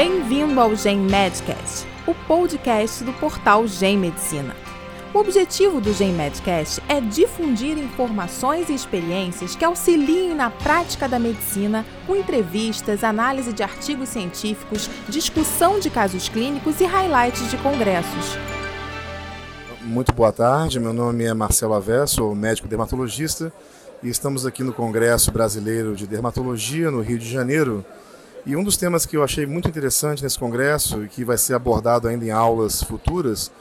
Bem-vindo ao Gen Medcast, o podcast do portal Gen Medicina. O objetivo do Gen Medcast é difundir informações e experiências que auxiliem na prática da medicina, com entrevistas, análise de artigos científicos, discussão de casos clínicos e highlights de congressos. Muito boa tarde, meu nome é Marcelo Avé, sou médico dermatologista e estamos aqui no Congresso Brasileiro de Dermatologia, no Rio de Janeiro. E um dos temas que eu achei muito interessante nesse congresso e que vai ser abordado ainda em aulas futuras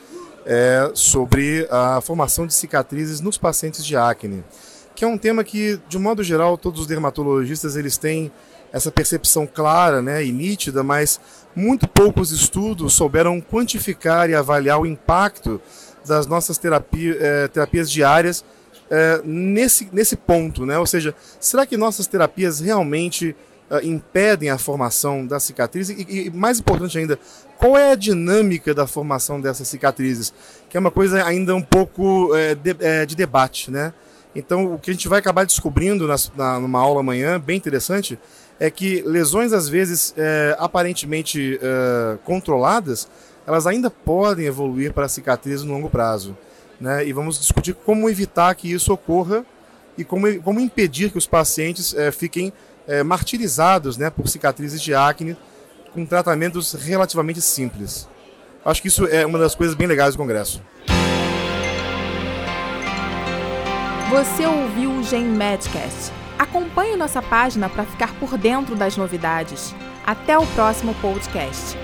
é sobre a formação de cicatrizes nos pacientes de acne, que é um tema que, de um modo geral, todos os dermatologistas eles têm essa percepção clara né, e nítida, mas muito poucos estudos souberam quantificar e avaliar o impacto das nossas terapia, eh, terapias diárias é, nesse, nesse ponto, né? Ou seja, será que nossas terapias realmente uh, impedem a formação das cicatrizes? E, e, mais importante ainda, qual é a dinâmica da formação dessas cicatrizes? Que é uma coisa ainda um pouco é, de, é, de, debate, né? Então, o que a gente vai acabar descobrindo nas, na, numa aula amanhã, bem interessante, é que lesões, às vezes, aparentemente controladas, elas ainda podem evoluir para cicatrizes no longo prazo né? E vamos discutir como evitar que isso ocorra e como, como impedir que os pacientes é, fiquem é, martirizados né, por cicatrizes de acne com tratamentos relativamente simples. Acho que isso é uma das coisas bem legais do Congresso. Você ouviu o Gen Medcast. Acompanhe nossa página para ficar por dentro das novidades. Até o próximo podcast.